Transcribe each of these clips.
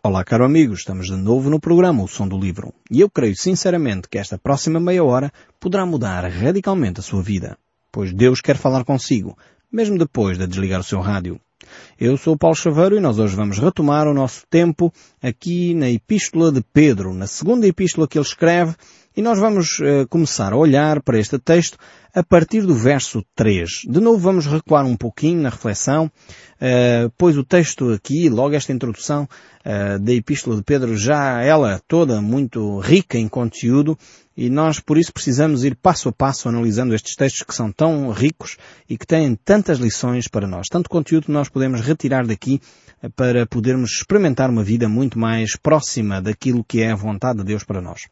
Olá, caro amigo, estamos de novo no programa O Som do Livro e eu creio sinceramente que esta próxima meia hora poderá mudar radicalmente a sua vida, pois Deus quer falar consigo, mesmo depois de desligar o seu rádio. Eu sou o Paulo Chaveiro e nós hoje vamos retomar o nosso tempo aqui na Epístola de Pedro, na segunda epístola que ele escreve, e nós vamos uh, começar a olhar para este texto a partir do verso 3. De novo vamos recuar um pouquinho na reflexão, uh, pois o texto aqui, logo esta introdução uh, da Epístola de Pedro, já ela toda muito rica em conteúdo, e nós por isso precisamos ir passo a passo analisando estes textos que são tão ricos e que têm tantas lições para nós, tanto conteúdo que nós podemos retirar daqui para podermos experimentar uma vida muito mais próxima daquilo que é a vontade de Deus para nós.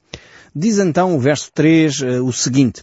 Diz então o verso 3 eh, o seguinte,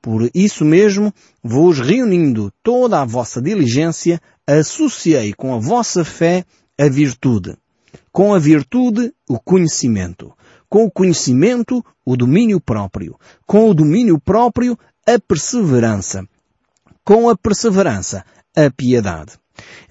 Por isso mesmo, vos reunindo toda a vossa diligência, associei com a vossa fé a virtude. Com a virtude, o conhecimento. Com o conhecimento, o domínio próprio. Com o domínio próprio, a perseverança. Com a perseverança, a piedade.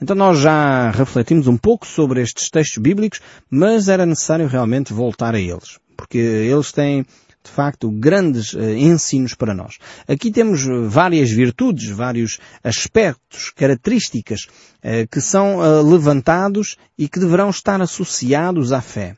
Então nós já refletimos um pouco sobre estes textos bíblicos, mas era necessário realmente voltar a eles, porque eles têm de facto grandes uh, ensinos para nós. Aqui temos várias virtudes, vários aspectos, características uh, que são levantados e que deverão estar associados à fé.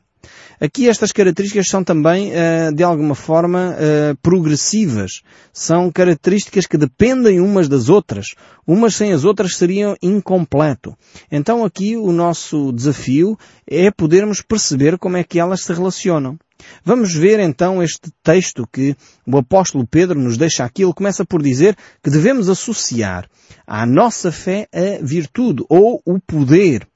Aqui estas características são também, de alguma forma, progressivas. São características que dependem umas das outras. Umas sem as outras seriam incompleto. Então aqui o nosso desafio é podermos perceber como é que elas se relacionam. Vamos ver então este texto que o apóstolo Pedro nos deixa aqui. Ele começa por dizer que devemos associar à nossa fé a virtude ou o poder.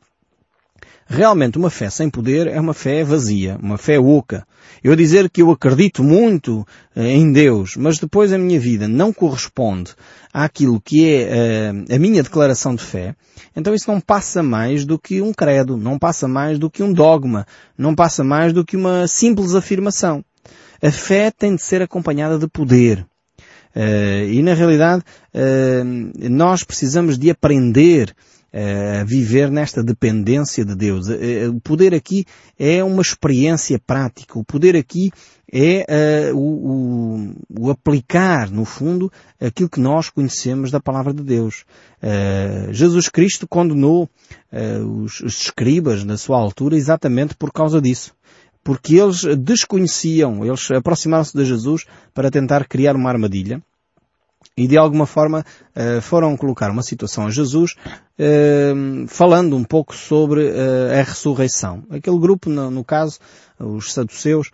Realmente uma fé sem poder é uma fé vazia, uma fé oca. Eu dizer que eu acredito muito eh, em Deus, mas depois a minha vida não corresponde àquilo que é eh, a minha declaração de fé, então isso não passa mais do que um credo, não passa mais do que um dogma, não passa mais do que uma simples afirmação. A fé tem de ser acompanhada de poder. Uh, e na realidade, uh, nós precisamos de aprender a viver nesta dependência de Deus. O poder aqui é uma experiência prática. O poder aqui é uh, o, o, o, aplicar, no fundo, aquilo que nós conhecemos da palavra de Deus. Uh, Jesus Cristo condenou uh, os, os escribas na sua altura exatamente por causa disso porque eles desconheciam, eles aproximaram-se de Jesus para tentar criar uma armadilha e de alguma forma uh, foram colocar uma situação a Jesus uh, falando um pouco sobre uh, a ressurreição. Aquele grupo, no, caso, os saduceus,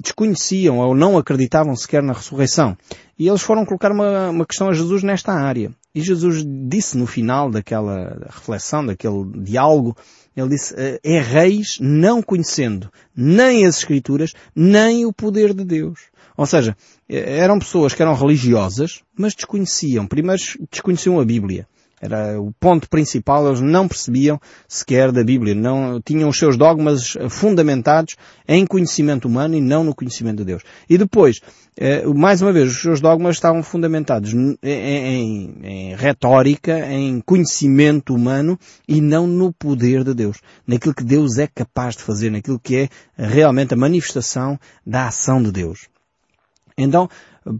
desconheciam ou não acreditavam sequer na ressurreição. E eles foram colocar uma, uma questão a Jesus nesta área. E Jesus disse no final daquela reflexão, daquele diálogo, ele disse, é reis não conhecendo nem as Escrituras, nem o poder de Deus. Ou seja, eram pessoas que eram religiosas, mas desconheciam. Primeiro desconheciam a Bíblia. Era o ponto principal, eles não percebiam sequer da Bíblia, não tinham os seus dogmas fundamentados em conhecimento humano e não no conhecimento de Deus. E depois, eh, mais uma vez, os seus dogmas estavam fundamentados em, em, em retórica, em conhecimento humano e não no poder de Deus, naquilo que Deus é capaz de fazer, naquilo que é realmente a manifestação da ação de Deus. Então,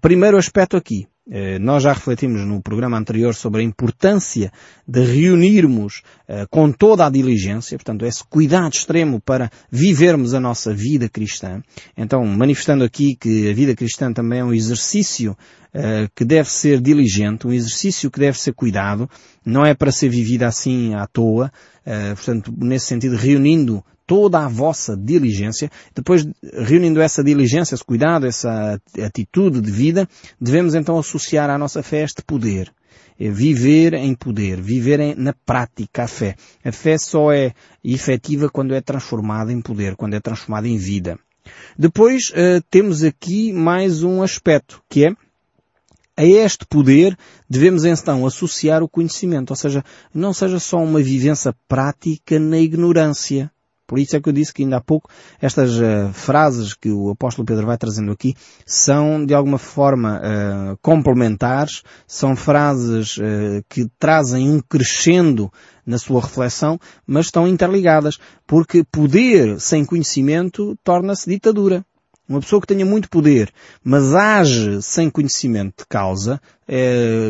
primeiro aspecto aqui. Eh, nós já refletimos no programa anterior sobre a importância de reunirmos eh, com toda a diligência, portanto, esse cuidado extremo para vivermos a nossa vida cristã. Então, manifestando aqui que a vida cristã também é um exercício eh, que deve ser diligente, um exercício que deve ser cuidado, não é para ser vivida assim à toa, portanto, nesse sentido, reunindo toda a vossa diligência. Depois, reunindo essa diligência, esse cuidado, essa atitude de vida, devemos então associar à nossa fé este poder. É viver em poder, viver em, na prática a fé. A fé só é efetiva quando é transformada em poder, quando é transformada em vida. Depois uh, temos aqui mais um aspecto, que é a este poder devemos então associar o conhecimento, ou seja, não seja só uma vivência prática na ignorância. Por isso é que eu disse que ainda há pouco estas uh, frases que o apóstolo Pedro vai trazendo aqui são de alguma forma uh, complementares, são frases uh, que trazem um crescendo na sua reflexão, mas estão interligadas, porque poder sem conhecimento torna-se ditadura. Uma pessoa que tenha muito poder, mas age sem conhecimento de causa,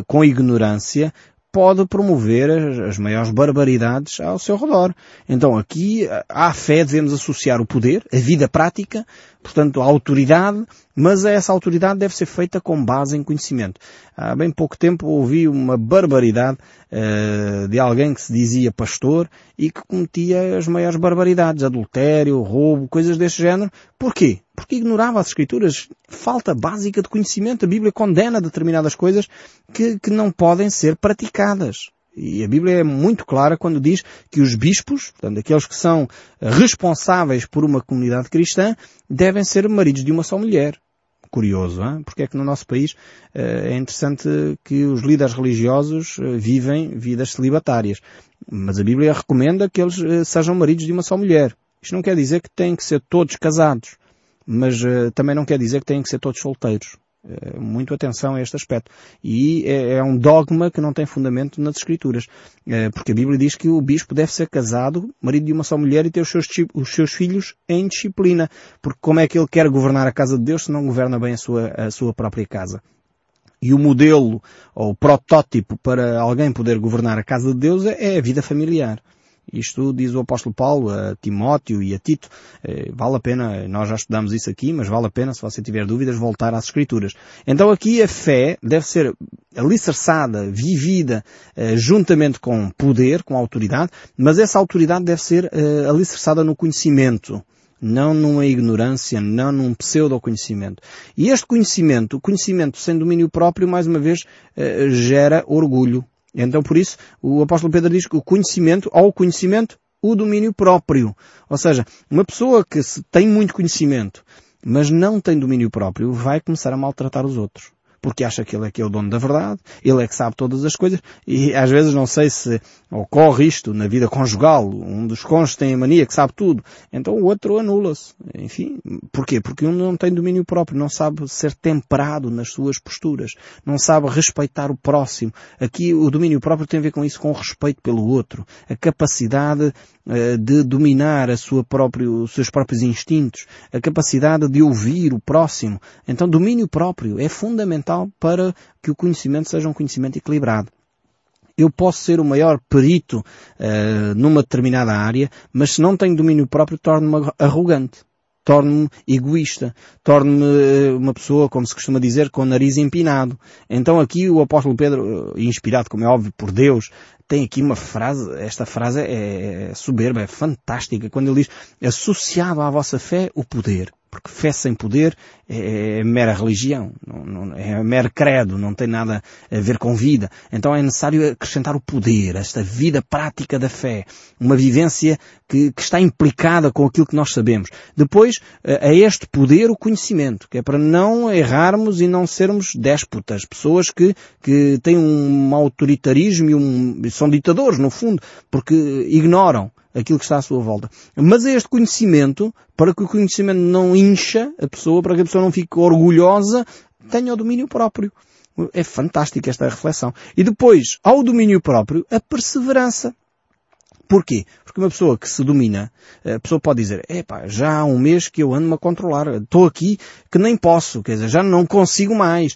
com ignorância, pode promover as, as, maiores barbaridades ao seu redor. Então aqui, à fé devemos associar o poder, a vida prática, portanto a autoridade, mas essa autoridade deve ser feita com base em conhecimento. Há bem pouco tempo ouvi uma barbaridade uh, de alguém que se dizia pastor e que cometia as maiores barbaridades, adultério, roubo, coisas deste género. Porquê? Porque ignorava as escrituras. Falta básica de conhecimento. A Bíblia condena determinadas coisas que, que não podem ser praticadas. E a Bíblia é muito clara quando diz que os bispos, portanto, aqueles que são responsáveis por uma comunidade cristã, devem ser maridos de uma só mulher curioso, hein? porque é que no nosso país uh, é interessante que os líderes religiosos uh, vivem vidas celibatárias. Mas a Bíblia recomenda que eles uh, sejam maridos de uma só mulher. Isto não quer dizer que têm que ser todos casados, mas também não quer dizer que têm que ser todos solteiros. Eh, muito atenção a este aspecto. E é, é, um dogma que não tem fundamento nas Escrituras. Eh, porque a Bíblia diz que o bispo deve ser casado, marido de uma só mulher e ter os seus, os seus filhos em disciplina. Porque como é que ele quer governar a casa de Deus se não governa bem a sua, a sua própria casa? E o modelo ou o protótipo para alguém poder governar a casa de Deus é, é a vida familiar. Isto diz o apóstolo Paulo a Timóteo e a Tito. Eh, vale a pena, nós já estudamos isso aqui, mas vale a pena, se você tiver dúvidas, voltar às Escrituras. Então aqui a fé deve ser alicerçada, vivida, eh, juntamente com poder, com autoridade, mas essa autoridade deve ser eh, alicerçada no conhecimento não numa ignorância, não num pseudo-conhecimento. E este conhecimento, o conhecimento sem domínio próprio, mais uma vez, gera orgulho, então por isso o apóstolo Pedro diz que o conhecimento, ao conhecimento, o domínio próprio. Ou seja, uma pessoa que tem muito conhecimento, mas não tem domínio próprio, vai começar a maltratar os outros porque acha que ele é que é o dono da verdade, ele é que sabe todas as coisas, e às vezes não sei se ocorre isto na vida conjugal, um dos cônjuges tem a mania que sabe tudo, então o outro anula-se. Enfim, porquê? Porque um não tem domínio próprio, não sabe ser temperado nas suas posturas, não sabe respeitar o próximo. Aqui o domínio próprio tem a ver com isso, com o respeito pelo outro, a capacidade uh, de dominar a sua próprio, os seus próprios instintos, a capacidade de ouvir o próximo. Então domínio próprio é fundamental fundamental para que o conhecimento seja um conhecimento equilibrado. Eu posso ser o maior perito uh, numa determinada área, mas se não tenho domínio próprio, torno-me arrogante, torno-me egoísta, torno-me eh, uma pessoa, como se costuma dizer, com o nariz empinado. Então aqui o apóstolo Pedro, eh, inspirado, como é óbvio, por Deus, tem aqui uma frase, esta frase é, é soberba, é fantástica, quando ele diz, associado à vossa fé o poder porque fé sem poder é, é mera religião, é mero credo, não tem nada a ver com vida. Então é necessário acrescentar o poder, esta vida prática da fé, uma vivência que, que está implicada com aquilo que nós sabemos. Depois, a este poder, o conhecimento, que é para não errarmos e não sermos déspotas, pessoas que, que têm um autoritarismo e um, são ditadores, no fundo, porque ignoram aquilo que está à sua volta. Mas é este conhecimento, para que o conhecimento não incha a pessoa, para que a pessoa não fique orgulhosa, tenha o domínio próprio. É fantástica esta reflexão. E depois, ao domínio próprio, a perseverança. Porquê? Porque uma pessoa que se domina, a pessoa pode dizer, epá, já há um mês que eu ando-me a controlar, estou aqui que nem posso, quer dizer, já não consigo mais.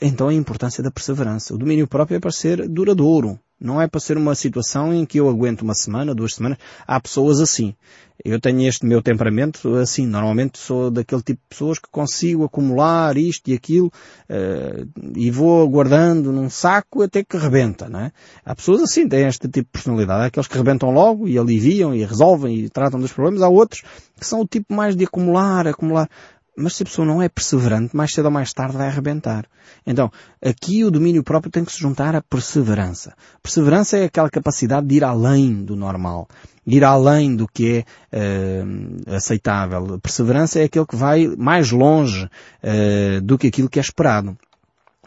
Então a importância da perseverança. O domínio próprio é para ser duradouro. Não é para ser uma situação em que eu aguento uma semana, duas semanas. Há pessoas assim. Eu tenho este meu temperamento assim. Normalmente sou daquele tipo de pessoas que consigo acumular isto e aquilo uh, e vou guardando num saco até que rebenta, não é? Há pessoas assim, têm este tipo de personalidade. Há aqueles que rebentam logo e aliviam e resolvem e tratam dos problemas. Há outros que são o tipo mais de acumular, acumular. Mas se a pessoa não é perseverante, mais cedo ou mais tarde vai arrebentar. Então, aqui o domínio próprio tem que se juntar à perseverança. Perseverança é aquela capacidade de ir além do normal. Ir além do que é uh, aceitável. Perseverança é aquele que vai mais longe uh, do que aquilo que é esperado.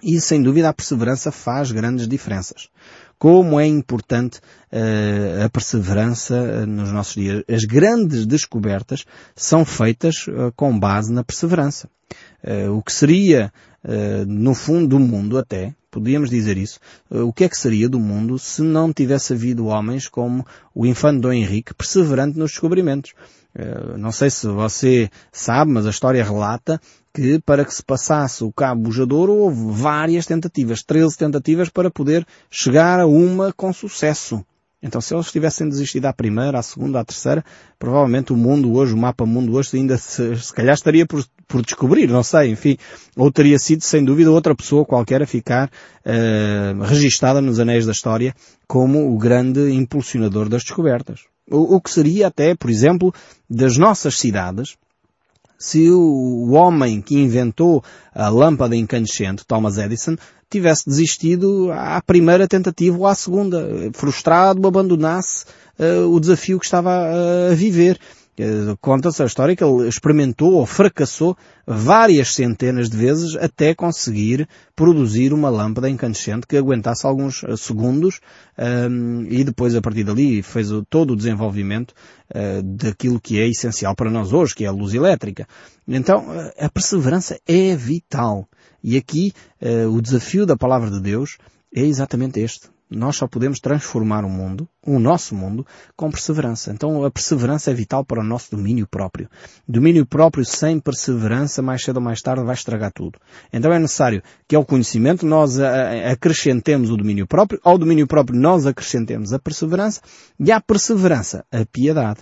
E sem dúvida a perseverança faz grandes diferenças como é importante uh, a perseverança uh, nos nossos dias. As grandes descobertas são feitas uh, com base na perseverança. o que seria, no fundo do mundo até, podíamos dizer isso, o que é que seria do mundo se não tivesse havido homens como o infante Dom Henrique perseverante nos descobrimentos? não sei se você sabe, mas a história relata que para que se passasse o cabo bujador houve várias tentativas, 13 tentativas para poder chegar a uma com sucesso. Então se eles tivessem desistido à primeira, à segunda, à terceira, provavelmente o mundo hoje, o mapa mundo hoje ainda se, se calhar estaria por, por descobrir, não sei, enfim. Ou teria sido, sem dúvida, outra pessoa qualquer a ficar uh, registada nos anéis da história como o grande impulsionador das descobertas. O, o que seria até, por exemplo, das nossas cidades, se o homem que inventou a lâmpada incandescente, Thomas Edison, tivesse desistido à primeira tentativa ou à segunda, frustrado, abandonasse uh, o desafio que estava a viver. Eh, conta-se a história que ele experimentou ou fracassou várias centenas de vezes até conseguir produzir uma lâmpada incandescente que aguentasse alguns eh, segundos um, ehm, e depois a partir dali fez todo o desenvolvimento uh, daquilo que é essencial para nós hoje, que é a luz elétrica. Então a perseverança é vital. E aqui uh, o desafio da palavra de Deus é exatamente este. Nós só podemos transformar o mundo, o nosso mundo, com perseverança. Então a perseverança é vital para o nosso domínio próprio. Domínio próprio sem perseverança, mais cedo ou mais tarde, vai estragar tudo. Então é necessário que ao conhecimento nós acrescentemos o domínio próprio, ao domínio próprio nós acrescentemos a perseverança e à perseverança a piedade.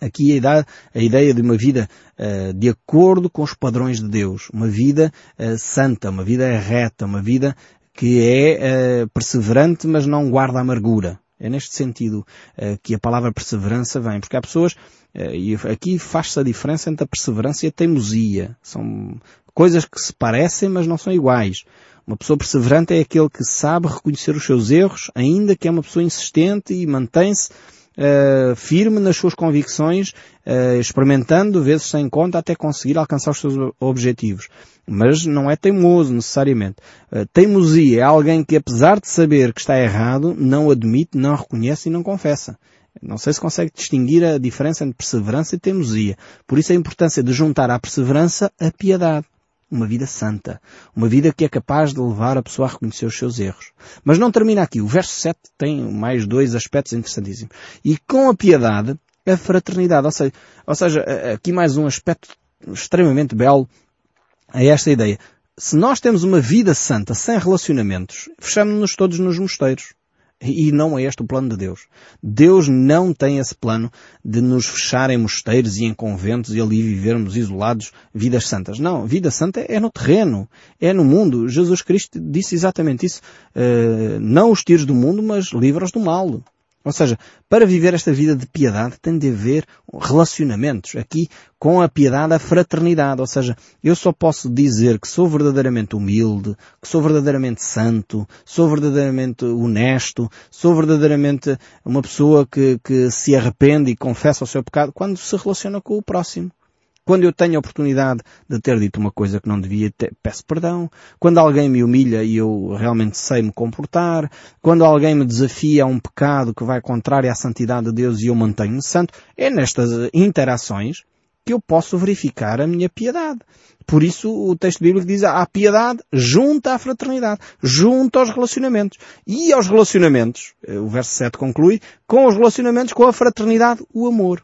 Aqui a ideia, a ideia de uma vida uh, de acordo com os padrões de Deus, uma vida uh, santa, uma vida reta, uma vida que é uh, perseverante, mas não guarda amargura. É neste sentido uh, que a palavra perseverança vem, porque há pessoas, uh, e aqui faz-se a diferença entre a perseverança e a teimosia. São coisas que se parecem, mas não são iguais. Uma pessoa perseverante é aquele que sabe reconhecer os seus erros, ainda que é uma pessoa insistente e mantém-se uh, firme nas suas convicções, uh, experimentando vezes sem conta até conseguir alcançar os seus objetivos. Mas não é teimoso necessariamente. Uh, teimosia é alguém que apesar de saber que está errado, não admite, não reconhece e não confessa. Não sei se consegue distinguir a diferença entre perseverança e teimosia. Por isso a importância de juntar à perseverança a piedade uma vida santa, uma vida que é capaz de levar a pessoa a reconhecer os seus erros. Mas não termina aqui. O verso 7 tem mais dois aspectos interessantíssimos. E com a piedade, a fraternidade. Ou seja, ou seja aqui mais um aspecto extremamente belo a esta ideia. Se nós temos uma vida santa sem relacionamentos, fechamos-nos todos nos mosteiros. E não é este o plano de Deus. Deus não tem esse plano de nos fechar em mosteiros e em conventos e ali vivermos isolados vidas santas. Não, vida santa é no terreno, é no mundo. Jesus Cristo disse exatamente isso. Uh, não os tiros do mundo, mas livra-os do mal. Ou seja, para viver esta vida de piedade tem de haver relacionamentos. Aqui, com a piedade, a fraternidade. Ou seja, eu só posso dizer que sou verdadeiramente humilde, que sou verdadeiramente santo, sou verdadeiramente honesto, sou verdadeiramente uma pessoa que, que se arrepende e confessa o seu pecado quando se relaciona com o próximo. Quando eu tenho a oportunidade de ter dito uma coisa que não devia, ter, peço perdão. Quando alguém me humilha e eu realmente sei me comportar. Quando alguém me desafia a um pecado que vai contrário à santidade de Deus e eu mantenho-me santo. É nestas interações que eu posso verificar a minha piedade. Por isso o texto bíblico diz a piedade junto à fraternidade, junto aos relacionamentos. E aos relacionamentos, eh, o verso 7 conclui, com os relacionamentos com a fraternidade, o amor.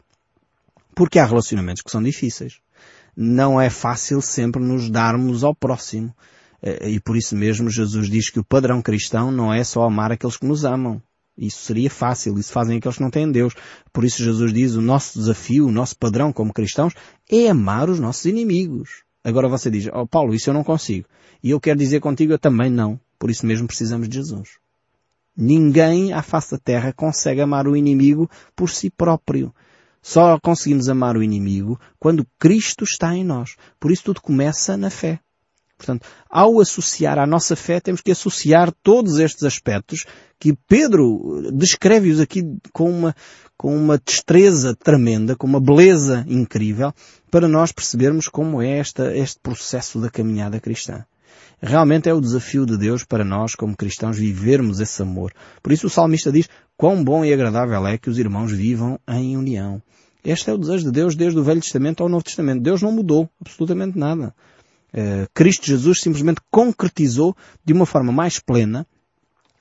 Porque há relacionamentos que são difíceis. Não é fácil sempre nos darmos ao próximo. Eh, e por isso mesmo Jesus diz que o padrão cristão não é só amar aqueles que nos amam. Isso seria fácil, isso fazem aqueles que não têm Deus. Por isso Jesus diz, o nosso desafio, o nosso padrão como cristãos é amar os nossos inimigos. Agora você diz, oh Paulo, isso eu não consigo. E eu quero dizer contigo, eu também não. Por isso mesmo precisamos de Jesus. Ninguém à face da terra consegue amar o inimigo por si próprio. Só conseguimos amar o inimigo quando Cristo está em nós. Por isso tudo começa na fé. Portanto, ao associar à nossa fé, temos que associar todos estes aspectos que Pedro descreve-os aqui com uma, com uma destreza tremenda, com uma beleza incrível, para nós percebermos como é esta, este processo da caminhada cristã. Realmente é o desafio de Deus para nós, como cristãos, vivermos esse amor. Por isso o salmista diz, quão bom e agradável é que os irmãos vivam em união. Este é o desejo de Deus desde o Velho Testamento ao Novo Testamento. Deus não mudou absolutamente nada. Uh, Cristo Jesus simplesmente concretizou de uma forma mais plena,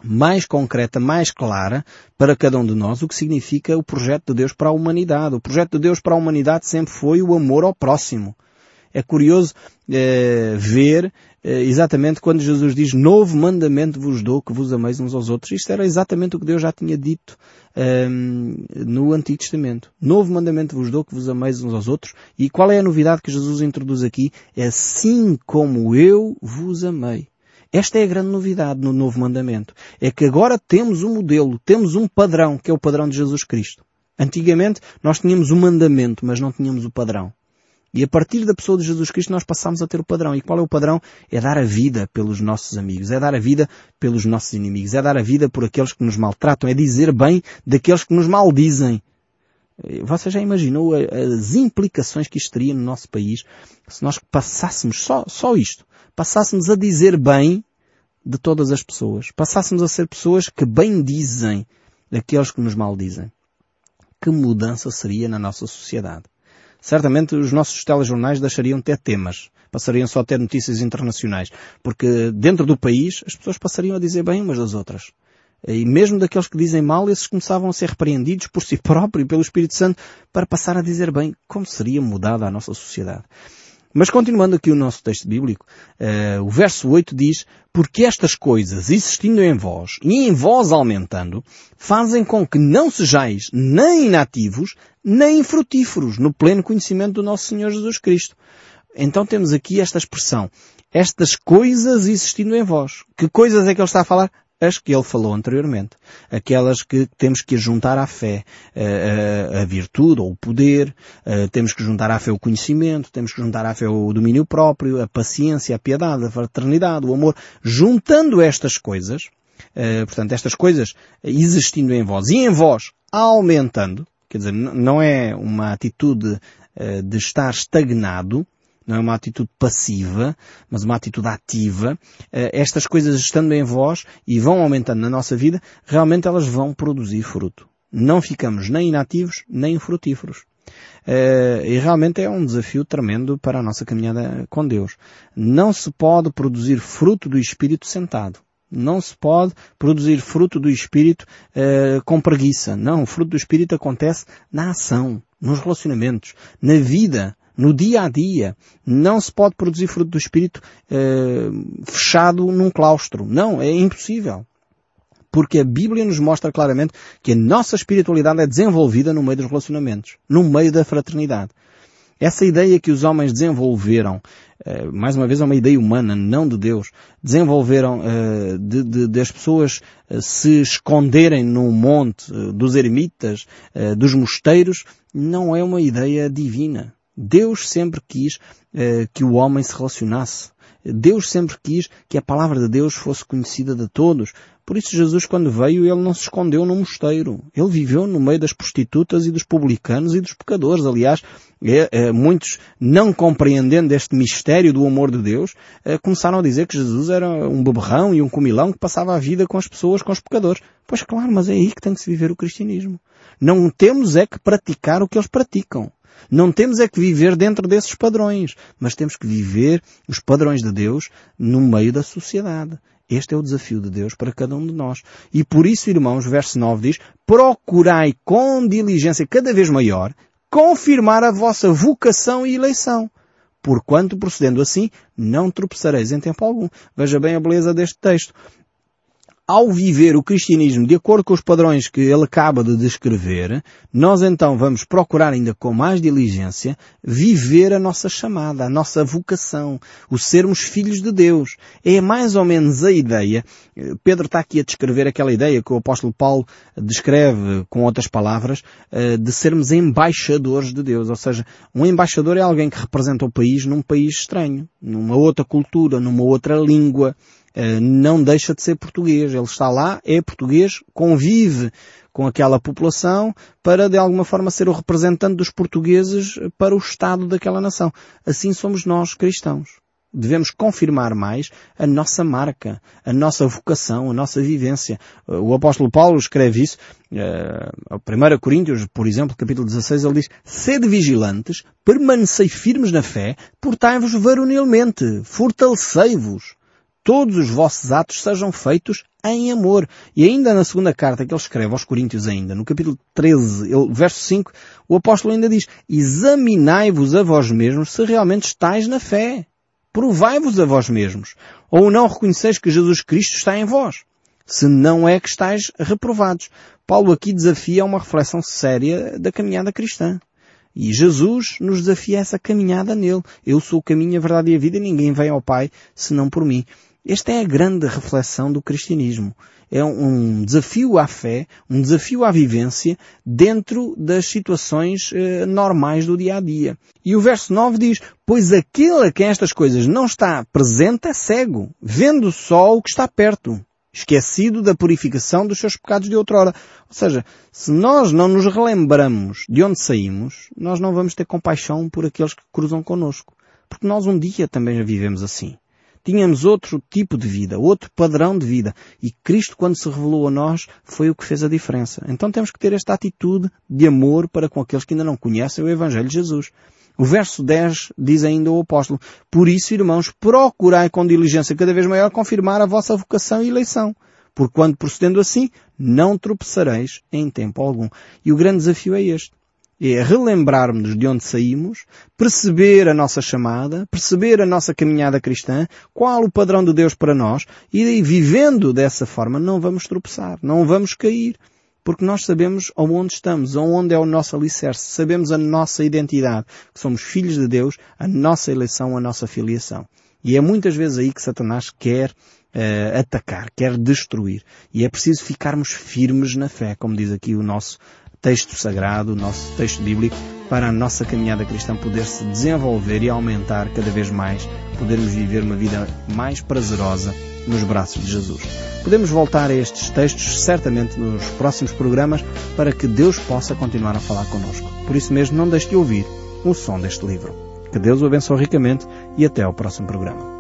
mais concreta, mais clara para cada um de nós o que significa o projeto de Deus para a humanidade. O projeto de Deus para a humanidade sempre foi o amor ao próximo. É curioso eh, ver eh, exatamente quando Jesus diz novo mandamento vos dou que vos ameis uns aos outros. Isto era exatamente o que Deus já tinha dito eh, no Antigo Testamento. Novo mandamento vos dou que vos ameis uns aos outros. E qual é a novidade que Jesus introduz aqui? É assim como eu vos amei. Esta é a grande novidade no novo mandamento. É que agora temos um modelo, temos um padrão, que é o padrão de Jesus Cristo. Antigamente nós tínhamos o mandamento, mas não tínhamos o padrão. E a partir da pessoa de Jesus Cristo nós passamos a ter o padrão. E qual é o padrão? É dar a vida pelos nossos amigos, é dar a vida pelos nossos inimigos, é dar a vida por aqueles que nos maltratam, é dizer bem daqueles que nos maldizem. Você já imaginou as implicações que isto teria no nosso país se nós passássemos só, só isto? Passássemos a dizer bem de todas as pessoas. Passássemos a ser pessoas que bem dizem daqueles que nos maldizem. Que mudança seria na nossa sociedade? Certamente os nossos telejornais deixariam de ter temas. Passariam só a ter notícias internacionais. Porque dentro do país as pessoas passariam a dizer bem umas das outras. E mesmo daqueles que dizem mal, esses começavam a ser repreendidos por si próprio e pelo Espírito Santo para passar a dizer bem como seria mudada a nossa sociedade. Mas continuando aqui o nosso texto bíblico, uh, o verso 8 diz, porque estas coisas, existindo em vós e em vós aumentando, fazem com que não sejais nem inativos, nem frutíferos no pleno conhecimento do nosso Senhor Jesus Cristo. Então temos aqui esta expressão, estas coisas existindo em vós. Que coisas é que ele está a falar? As que ele falou anteriormente. Aquelas que temos que juntar à fé a, a, a virtude ou o poder, a, temos que juntar à fé o conhecimento, temos que juntar à fé o domínio próprio, a paciência, a piedade, a fraternidade, o amor. Juntando estas coisas, portanto, estas coisas existindo em vós e em vós aumentando, quer dizer, não é uma atitude de estar estagnado, não é uma atitude passiva, mas uma atitude ativa. Eh, estas coisas estando em vós e vão aumentando na nossa vida, realmente elas vão produzir fruto. Não ficamos nem inativos, nem frutíferos. Uh, e realmente é um desafio tremendo para a nossa caminhada com Deus. Não se pode produzir fruto do Espírito sentado. Não se pode produzir fruto do Espírito uh, com preguiça. Não, o fruto do Espírito acontece na ação, nos relacionamentos, na vida, no dia a dia. Não se pode produzir fruto do Espírito eh, fechado num claustro. Não, é impossível. Porque a Bíblia nos mostra claramente que a nossa espiritualidade é desenvolvida no meio dos relacionamentos, no meio da fraternidade. Essa ideia que os homens desenvolveram, eh, mais uma vez é uma ideia humana, não de Deus, desenvolveram eh, de, de, de, as pessoas se esconderem no monte dos eremitas, dos mosteiros, não é uma ideia divina. Deus sempre quis uh, que o homem se relacionasse. Deus sempre quis que a palavra de Deus fosse conhecida de todos. Por isso Jesus quando veio, ele não se escondeu no mosteiro. Ele viveu no meio das prostitutas e dos publicanos e dos pecadores. Aliás, é, é, muitos não compreendendo este mistério do amor de Deus, é, começaram a dizer que Jesus era um beberrão e um comilão que passava a vida com as pessoas, com os pecadores. Pois claro, mas é aí que tem que se viver o cristianismo. Não temos é que praticar o que eles praticam. Não temos é que viver dentro desses padrões, mas temos que viver os padrões de Deus no meio da sociedade. Este é o desafio de Deus para cada um de nós. E por isso, irmãos, verso 9 diz, procurai com diligência cada vez maior confirmar a vossa vocação e eleição. Porquanto, procedendo assim, não tropeçareis em tempo algum. Veja bem a beleza deste texto. Ao viver o cristianismo de acordo com os padrões que ele acaba de descrever, nós então vamos procurar ainda com mais diligência viver a nossa chamada, a nossa vocação, o sermos filhos de Deus. É mais ou menos a ideia, Pedro está aqui a descrever aquela ideia que o apóstolo Paulo descreve com outras palavras, eh, de sermos embaixadores de Deus. Ou seja, um embaixador é alguém que representa o país num país estranho, numa outra cultura, numa outra língua, não deixa de ser português. Ele está lá, é português, convive com aquela população para de alguma forma ser o representante dos portugueses para o Estado daquela nação. Assim somos nós cristãos. Devemos confirmar mais a nossa marca, a nossa vocação, a nossa vivência. O apóstolo Paulo escreve isso, uh, 1 Coríntios, por exemplo, capítulo 16, ele diz, Sede vigilantes, permanecei firmes na fé, portai-vos varonilmente, fortalecei-vos todos os vossos atos sejam feitos em amor. E ainda na segunda carta que ele escreve aos Coríntios ainda, no capítulo 13, ele, verso 5, o apóstolo ainda diz, examinai-vos a vós mesmos se realmente estáis na fé. Provai-vos a vós mesmos. Ou não reconheceis que Jesus Cristo está em vós. Se não é que estáis reprovados. Paulo aqui desafia uma reflexão séria da caminhada cristã. E Jesus nos desafia essa caminhada nele. Eu sou o caminho, a verdade e a vida e ninguém vem ao Pai senão por mim. Esta é a grande reflexão do cristianismo. É um desafio à fé, um desafio à vivência dentro das situações eh, normais do dia a dia. E o verso 9 diz, pois aquele a quem estas coisas não está presente é cego, vendo só o que está perto, esquecido da purificação dos seus pecados de outrora. Ou seja, se nós não nos relembramos de onde saímos, nós não vamos ter compaixão por aqueles que cruzam connosco. Porque nós um dia também já vivemos assim. Tínhamos outro tipo de vida, outro padrão de vida. E Cristo, quando se revelou a nós, foi o que fez a diferença. Então temos que ter esta atitude de amor para com aqueles que ainda não conhecem o Evangelho de Jesus. O verso 10 diz ainda o apóstolo, Por isso, irmãos, procurai com diligência cada vez maior confirmar a vossa vocação e eleição. Porquanto, procedendo assim, não tropeçareis em tempo algum. E o grande desafio é este é relembrarmos de onde saímos, perceber a nossa chamada, perceber a nossa caminhada cristã, qual o padrão de Deus para nós, e vivendo dessa forma não vamos tropeçar, não vamos cair, porque nós sabemos onde estamos, onde é o nosso alicerce, sabemos a nossa identidade, que somos filhos de Deus, a nossa eleição, a nossa filiação. E é muitas vezes aí que Satanás quer uh, atacar, quer destruir. E é preciso ficarmos firmes na fé, como diz aqui o nosso texto sagrado, o nosso texto bíblico, para a nossa caminhada cristã poder se desenvolver e aumentar cada vez mais, podermos viver uma vida mais prazerosa nos braços de Jesus. Podemos voltar a estes textos certamente nos próximos programas para que Deus possa continuar a falar connosco. Por isso mesmo, não deixe de ouvir o som deste livro. Que Deus o abençoe ricamente e até ao próximo programa.